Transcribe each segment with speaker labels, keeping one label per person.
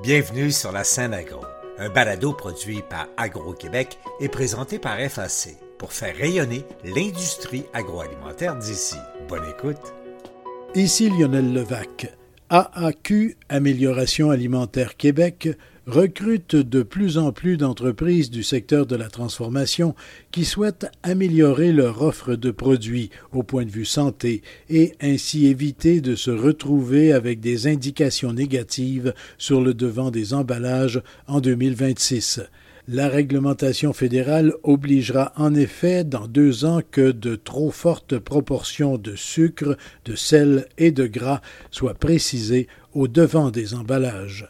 Speaker 1: Bienvenue sur la scène agro, un balado produit par Agro-Québec et présenté par FAC pour faire rayonner l'industrie agroalimentaire d'ici. Bonne écoute.
Speaker 2: Ici Lionel Levac. AAQ, Amélioration alimentaire Québec, recrute de plus en plus d'entreprises du secteur de la transformation qui souhaitent améliorer leur offre de produits au point de vue santé et ainsi éviter de se retrouver avec des indications négatives sur le devant des emballages en 2026. La réglementation fédérale obligera en effet dans deux ans que de trop fortes proportions de sucre, de sel et de gras soient précisées au devant des emballages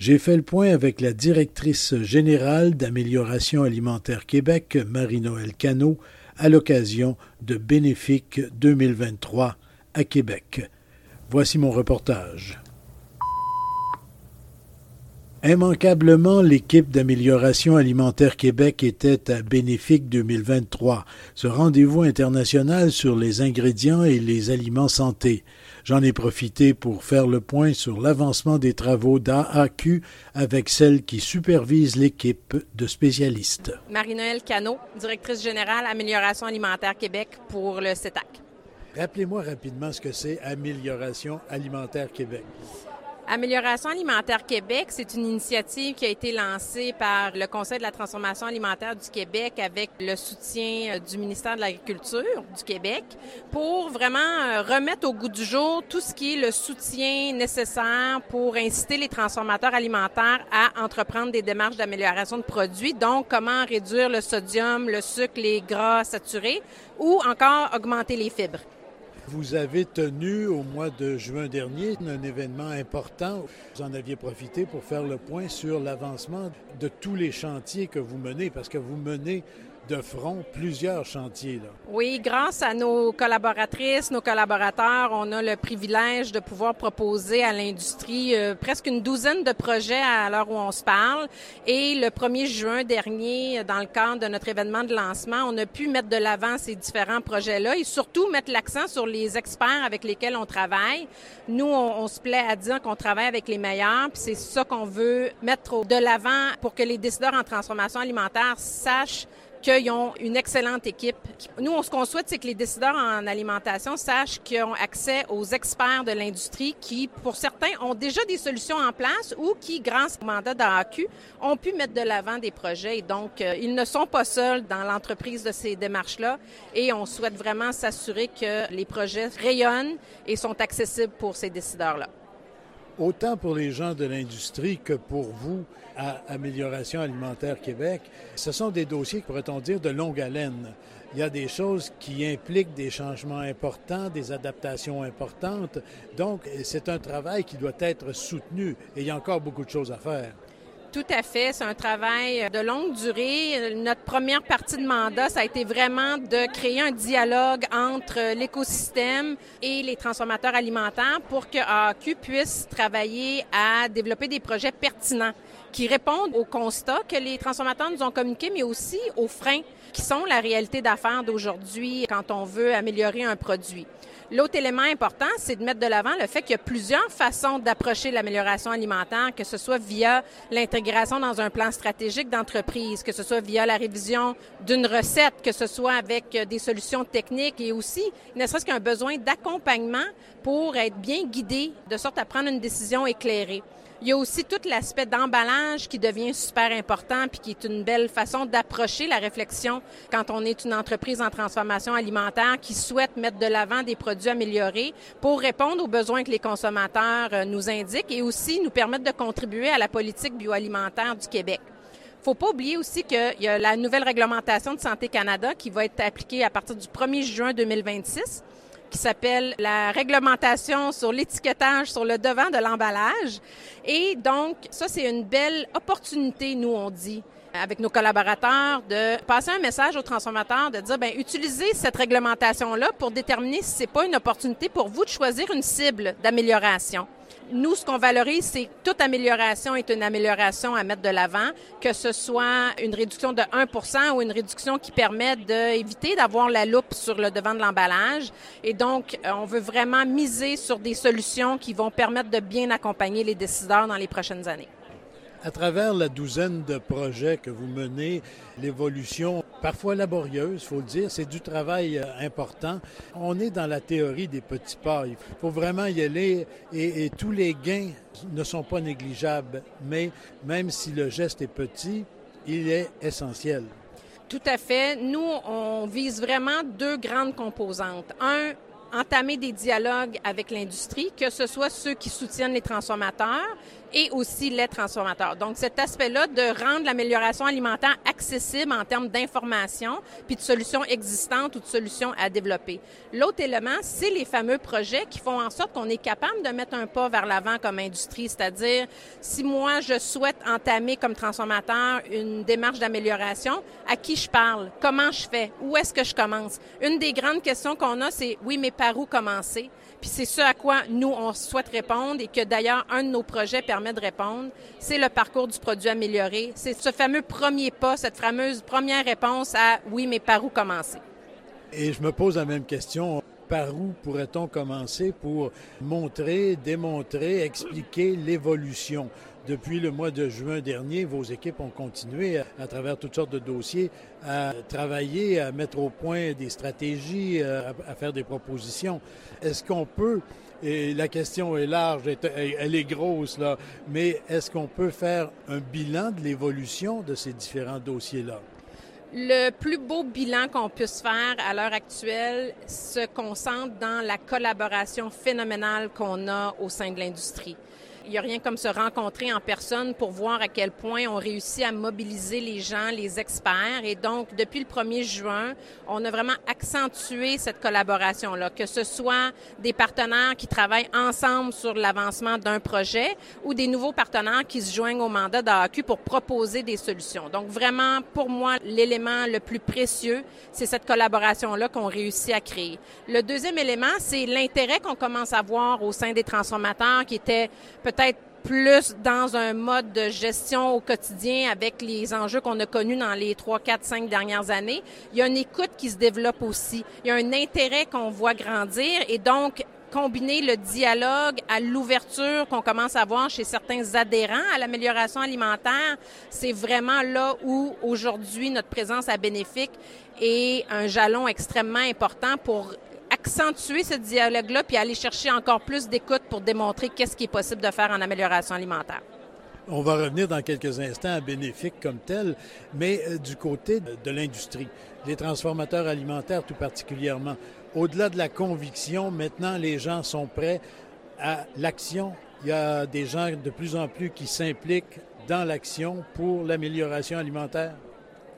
Speaker 2: j'ai fait le point avec la directrice générale d'Amélioration alimentaire Québec, Marie-Noël Cano, à l'occasion de Bénéfique 2023 à Québec. Voici mon reportage. Immanquablement, l'équipe d'amélioration alimentaire Québec était à Bénéfique 2023, ce rendez-vous international sur les ingrédients et les aliments santé. J'en ai profité pour faire le point sur l'avancement des travaux d'AAQ avec celle qui supervise l'équipe de spécialistes.
Speaker 3: Marie-Noël Cano, directrice générale Amélioration alimentaire Québec pour le CETAC.
Speaker 2: Rappelez-moi rapidement ce que c'est Amélioration alimentaire Québec.
Speaker 3: Amélioration alimentaire Québec, c'est une initiative qui a été lancée par le Conseil de la transformation alimentaire du Québec avec le soutien euh, du ministère de l'Agriculture du Québec pour vraiment euh, remettre au goût du jour tout ce qui est le soutien nécessaire pour inciter les transformateurs alimentaires à entreprendre des démarches d'amélioration de produits, donc comment réduire le sodium, le sucre, les gras saturés ou encore augmenter les fibres.
Speaker 2: Vous avez tenu au mois de juin dernier un événement important. Vous en aviez profité pour faire le point sur l'avancement de tous les chantiers que vous menez, parce que vous menez de front plusieurs chantiers. Là.
Speaker 3: Oui, grâce à nos collaboratrices, nos collaborateurs, on a le privilège de pouvoir proposer à l'industrie euh, presque une douzaine de projets à l'heure où on se parle. Et le 1er juin dernier, dans le cadre de notre événement de lancement, on a pu mettre de l'avant ces différents projets-là et surtout mettre l'accent sur les experts avec lesquels on travaille. Nous, on, on se plaît à dire qu'on travaille avec les meilleurs, puis c'est ça qu'on veut mettre de l'avant pour que les décideurs en transformation alimentaire sachent qu'ils ont une excellente équipe. Nous, ce qu'on souhaite, c'est que les décideurs en alimentation sachent qu'ils ont accès aux experts de l'industrie qui, pour certains, ont déjà des solutions en place ou qui, grâce au mandat d'AQ, ont pu mettre de l'avant des projets. donc, euh, ils ne sont pas seuls dans l'entreprise de ces démarches-là et on souhaite vraiment s'assurer que les projets rayonnent et sont accessibles pour ces décideurs-là
Speaker 2: autant pour les gens de l'industrie que pour vous à Amélioration alimentaire Québec, ce sont des dossiers, pourrait-on dire, de longue haleine. Il y a des choses qui impliquent des changements importants, des adaptations importantes. Donc, c'est un travail qui doit être soutenu et il y a encore beaucoup de choses à faire.
Speaker 3: Tout à fait. C'est un travail de longue durée. Notre première partie de mandat, ça a été vraiment de créer un dialogue entre l'écosystème et les transformateurs alimentaires pour que AQ puisse travailler à développer des projets pertinents qui répondent aux constats que les transformateurs nous ont communiqués, mais aussi aux freins qui sont la réalité d'affaires d'aujourd'hui quand on veut améliorer un produit. L'autre élément important, c'est de mettre de l'avant le fait qu'il y a plusieurs façons d'approcher l'amélioration alimentaire, que ce soit via l'intégration dans un plan stratégique d'entreprise, que ce soit via la révision d'une recette, que ce soit avec euh, des solutions techniques et aussi, ne serait-ce qu'un besoin d'accompagnement pour être bien guidé de sorte à prendre une décision éclairée. Il y a aussi tout l'aspect d'emballage qui devient super important puis qui est une belle façon d'approcher la réflexion quand on est une entreprise en transformation alimentaire qui souhaite mettre de l'avant des produits améliorés pour répondre aux besoins que les consommateurs euh, nous indiquent et aussi nous permettre de contribuer à la politique bioalimentaire du Québec. Faut pas oublier aussi qu'il y a la nouvelle réglementation de Santé Canada qui va être appliquée à partir du 1er juin 2026 qui s'appelle la réglementation sur l'étiquetage sur le devant de l'emballage. Et donc, ça, c'est une belle opportunité, nous, on dit avec nos collaborateurs de passer un message aux transformateurs de dire ben utilisez cette réglementation là pour déterminer si c'est pas une opportunité pour vous de choisir une cible d'amélioration nous, ce qu'on valorise, c'est que toute amélioration est une amélioration à mettre de l'avant, que ce soit une réduction de 1 ou une réduction qui permet d'éviter d'avoir la loupe sur le devant de l'emballage. Et donc, euh, on veut vraiment miser sur des solutions qui vont permettre de bien accompagner les décideurs dans les prochaines années.
Speaker 2: À travers la douzaine de projets que vous menez, l'évolution, parfois laborieuse, faut le dire, c'est du travail euh, important. On est dans la théorie des petits pas. Il faut vraiment y aller et, et tous les gains ne sont pas négligeables. Mais même si le geste est petit, il est essentiel.
Speaker 3: Tout à fait. Nous, on vise vraiment deux grandes composantes. Un, entamer des dialogues avec l'industrie, que ce soit ceux qui soutiennent les transformateurs et aussi les transformateurs. Donc, cet aspect-là de rendre l'amélioration alimentaire accessible en termes d'information, puis de solutions existantes ou de solutions à développer. L'autre élément, c'est les fameux projets qui font en sorte qu'on est capable de mettre un pas vers l'avant comme industrie, c'est-à-dire si moi je souhaite entamer comme transformateur une démarche d'amélioration, à qui je parle, comment je fais, où est-ce que je commence? Une des grandes questions qu'on a, c'est oui, mais par où commencer? Puis c'est ce à quoi nous, on souhaite répondre et que d'ailleurs, un de nos projets permet de répondre. C'est le parcours du produit amélioré. C'est ce fameux premier pas, cette fameuse première réponse à oui, mais par où commencer?
Speaker 2: Et je me pose la même question. Par où pourrait-on commencer pour montrer, démontrer, expliquer l'évolution? Depuis le mois de juin dernier, vos équipes ont continué, à, travers toutes sortes de dossiers, à travailler, à mettre au point des stratégies, à, à faire des propositions. Est-ce qu'on peut, et la question est large, elle est grosse, là, mais est-ce qu'on peut faire un bilan de l'évolution de ces différents dossiers-là?
Speaker 3: Le plus beau bilan qu'on puisse faire à l'heure actuelle se concentre dans la collaboration phénoménale qu'on a au sein de l'industrie. Il n'y a rien comme se rencontrer en personne pour voir à quel point on réussit à mobiliser les gens, les experts. Et donc, depuis le 1er juin, on a vraiment accentué cette collaboration-là, que ce soit des partenaires qui travaillent ensemble sur l'avancement d'un projet ou des nouveaux partenaires qui se joignent au mandat d'AQ pour proposer des solutions. Donc, vraiment, pour moi, l'élément le plus précieux, c'est cette collaboration-là qu'on réussit à créer. Le deuxième élément, c'est l'intérêt qu'on commence à voir au sein des transformateurs qui étaient peut-être plus dans un mode de gestion au quotidien avec les enjeux qu'on a connus dans les trois, quatre, cinq dernières années. Il y a une écoute qui se développe aussi. Il y a un intérêt qu'on voit grandir et donc combiner le dialogue à l'ouverture qu'on commence à voir chez certains adhérents à l'amélioration alimentaire, c'est vraiment là où aujourd'hui notre présence à Bénéfique est un jalon extrêmement important pour accentuer ce dialogue-là puis aller chercher encore plus d'écoute pour démontrer qu'est-ce qui est possible de faire en amélioration alimentaire.
Speaker 2: On va revenir dans quelques instants à bénéfique comme tel, mais euh, du côté de l'industrie, les transformateurs alimentaires tout particulièrement. Au-delà de la conviction, maintenant les gens sont prêts à l'action. Il y a des gens de plus en plus qui s'impliquent dans l'action pour l'amélioration alimentaire.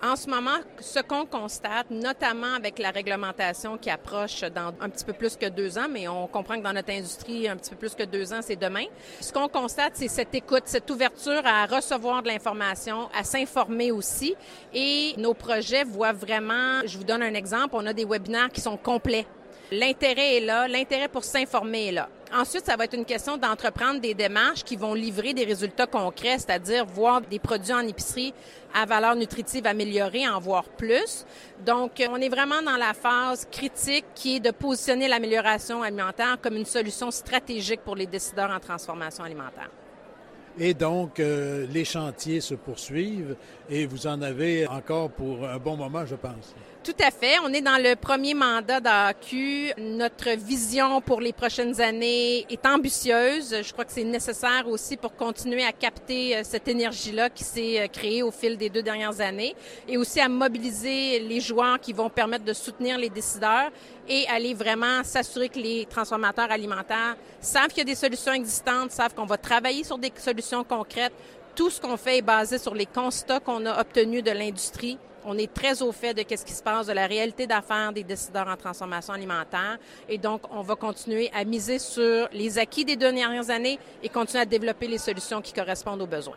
Speaker 3: En ce moment, ce qu'on constate, notamment avec la réglementation qui approche dans un petit peu plus que deux ans, mais on comprend que dans notre industrie, un petit peu plus que deux ans, c'est demain. Ce qu'on constate, c'est cette écoute, cette ouverture à recevoir de l'information, à s'informer aussi. Et nos projets voient vraiment, je vous donne un exemple, on a des webinaires qui sont complets L'intérêt est là, l'intérêt pour s'informer est là. Ensuite, ça va être une question d'entreprendre des démarches qui vont livrer des résultats concrets, c'est-à-dire voir des produits en épicerie à valeur nutritive améliorée, en voir plus. Donc, on est vraiment dans la phase critique qui est de positionner l'amélioration alimentaire comme une solution stratégique pour les décideurs en transformation alimentaire.
Speaker 2: Et donc, euh, les chantiers se poursuivent et vous en avez encore pour un bon moment, je pense.
Speaker 3: Tout à fait. On est dans le premier mandat d'AQ. Notre vision pour les prochaines années est ambitieuse. Je crois que c'est nécessaire aussi pour continuer à capter euh, cette énergie-là qui s'est euh, créée au fil des deux dernières années et aussi à mobiliser les joueurs qui vont permettre de soutenir les décideurs et aller vraiment s'assurer que les transformateurs alimentaires savent qu'il y a des solutions existantes, savent qu'on va travailler sur des solutions concrètes. Tout ce qu'on fait est basé sur les constats qu'on a obtenus de l'industrie on est très au fait de ce qui se passe, de la réalité d'affaires des décideurs en transformation alimentaire. Et donc, on va continuer à miser sur les acquis des dernières années et continuer à développer les solutions qui correspondent aux besoins.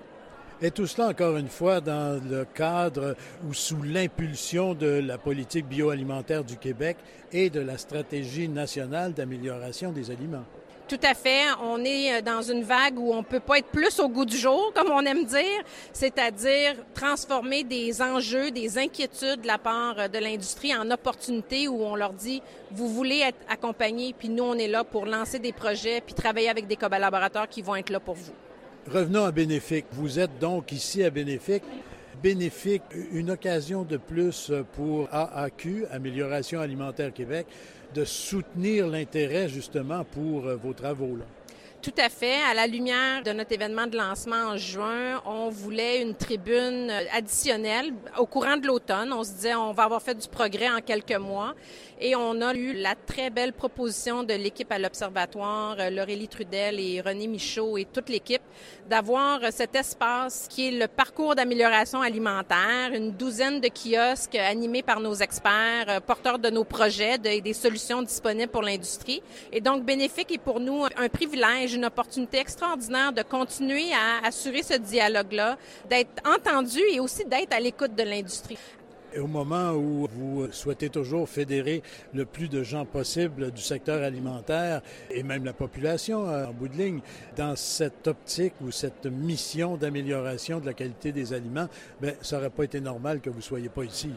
Speaker 2: Et tout cela, encore une fois, dans le cadre ou sous l'impulsion de la politique bioalimentaire du Québec et de la stratégie nationale d'amélioration des aliments.
Speaker 3: Tout à fait. On est euh, dans une vague où on peut pas être plus au goût du jour, comme on aime dire, c'est-à-dire transformer des enjeux, des inquiétudes de la part euh, de l'industrie en opportunités où on leur dit, vous voulez être accompagné, puis nous, on est là pour lancer des projets, puis travailler avec des collaborateurs qui vont être là pour vous.
Speaker 2: Revenons à Bénéfique. Vous êtes donc ici à Bénéfique. Bénéfique, une occasion de plus pour AAQ, Amélioration alimentaire Québec, de soutenir l'intérêt justement pour vos travaux. Là.
Speaker 3: Tout à fait. À la lumière de notre événement de lancement en juin, on voulait une tribune additionnelle au courant de l'automne. On se disait, on va avoir fait du progrès en quelques mois. Et on a eu la très belle proposition de l'équipe à l'Observatoire, euh, Laurélie Trudel et René Michaud et toute l'équipe, d'avoir cet espace qui est le parcours d'amélioration alimentaire, une douzaine de kiosques animés par nos experts, euh, porteurs de nos projets, et des solutions disponibles pour l'industrie. Et donc, bénéfique est pour nous un privilège une opportunité extraordinaire de continuer à assurer ce dialogue-là, d'être entendu et aussi d'être à l'écoute de l'industrie.
Speaker 2: au moment où vous souhaitez toujours fédérer le plus de gens possible du secteur alimentaire et même la population en bout de ligne dans cette optique ou cette mission d'amélioration de la qualité des aliments, bien, ça n'aurait pas été normal que vous ne soyez pas ici.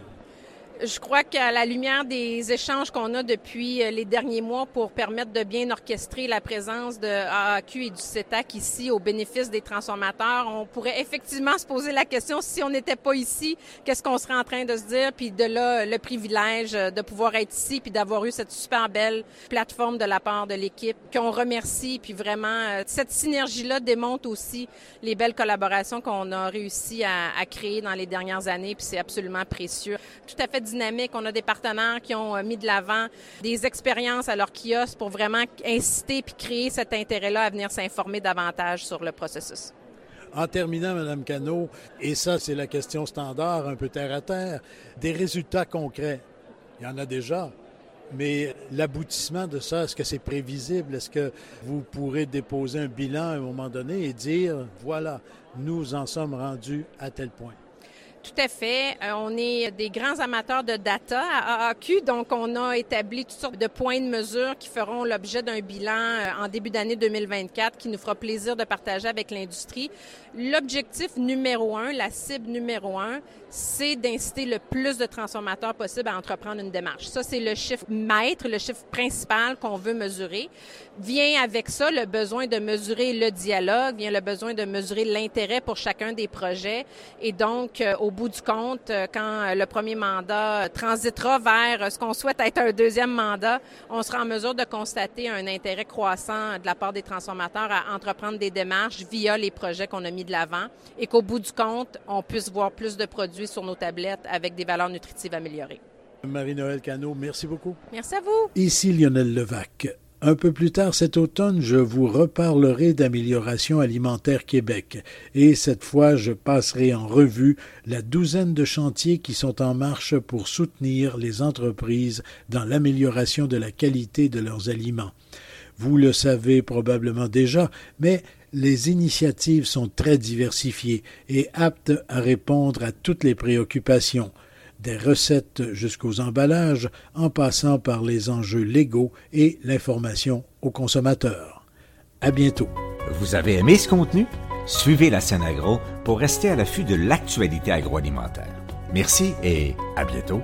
Speaker 3: Je crois qu'à la lumière des échanges qu'on a depuis euh, les derniers mois pour permettre de bien orchestrer la présence de AAQ et du CETAC ici au bénéfice des transformateurs, on pourrait effectivement se poser la question si on n'était pas ici, qu'est-ce qu'on serait en train de se dire, puis de là le privilège de pouvoir être ici puis d'avoir eu cette super belle plateforme de la part de l'équipe qu'on remercie. Puis vraiment euh, cette synergie-là démontre aussi les belles collaborations qu'on a réussi à, à créer dans les dernières années. Puis c'est absolument précieux. Tout à fait On a des partenaires qui ont euh, mis de l'avant des expériences à leur kiosque pour vraiment inciter puis créer cet intérêt-là à venir s'informer davantage sur le processus.
Speaker 2: En terminant, Mme Cano, et ça, c'est la question standard, un peu terre à terre, des résultats concrets. Il y en a déjà. Mais l'aboutissement de ça, est-ce que c'est prévisible? Est-ce que vous pourrez déposer un bilan à un moment donné et dire, voilà, nous en sommes rendus à tel point?
Speaker 3: Tout à fait. Euh, on est des grands amateurs de data à AAQ, donc on a établi toutes sortes de points de mesure qui feront l'objet d'un bilan euh, en début d'année 2024 qui nous fera plaisir de partager avec l'industrie. L'objectif numéro un, la cible numéro un, c'est d'inciter le plus de transformateurs possible à entreprendre une démarche. Ça, c'est le chiffre maître, le chiffre principal qu'on veut mesurer. Vient avec ça le besoin de mesurer le dialogue, vient le besoin de mesurer l'intérêt pour chacun des projets. Et donc, euh, au bout du compte, euh, quand le premier mandat transitera vers ce qu'on souhaite être un deuxième mandat, on sera en mesure de constater un intérêt croissant de la part des transformateurs à entreprendre des démarches via les projets qu'on a mis de l'avant et qu'au bout du compte, on puisse voir plus de produits sur nos tablettes avec des valeurs nutritives améliorées.
Speaker 2: Marie-Noël Cano, merci beaucoup.
Speaker 3: Merci à vous.
Speaker 2: Ici Lionel Levac. Un peu plus tard cet automne, je vous reparlerai d'Amélioration alimentaire Québec et cette fois je passerai en revue la douzaine de chantiers qui sont en marche pour soutenir les entreprises dans l'amélioration de la qualité de leurs aliments. Vous le savez probablement déjà, mais les initiatives sont très diversifiées et aptes à répondre à toutes les préoccupations, des recettes jusqu'aux emballages, en passant par les enjeux légaux et l'information aux consommateurs. À bientôt.
Speaker 1: Vous avez aimé ce contenu? Suivez la scène agro pour rester à l'affût de l'actualité agroalimentaire. Merci et à bientôt.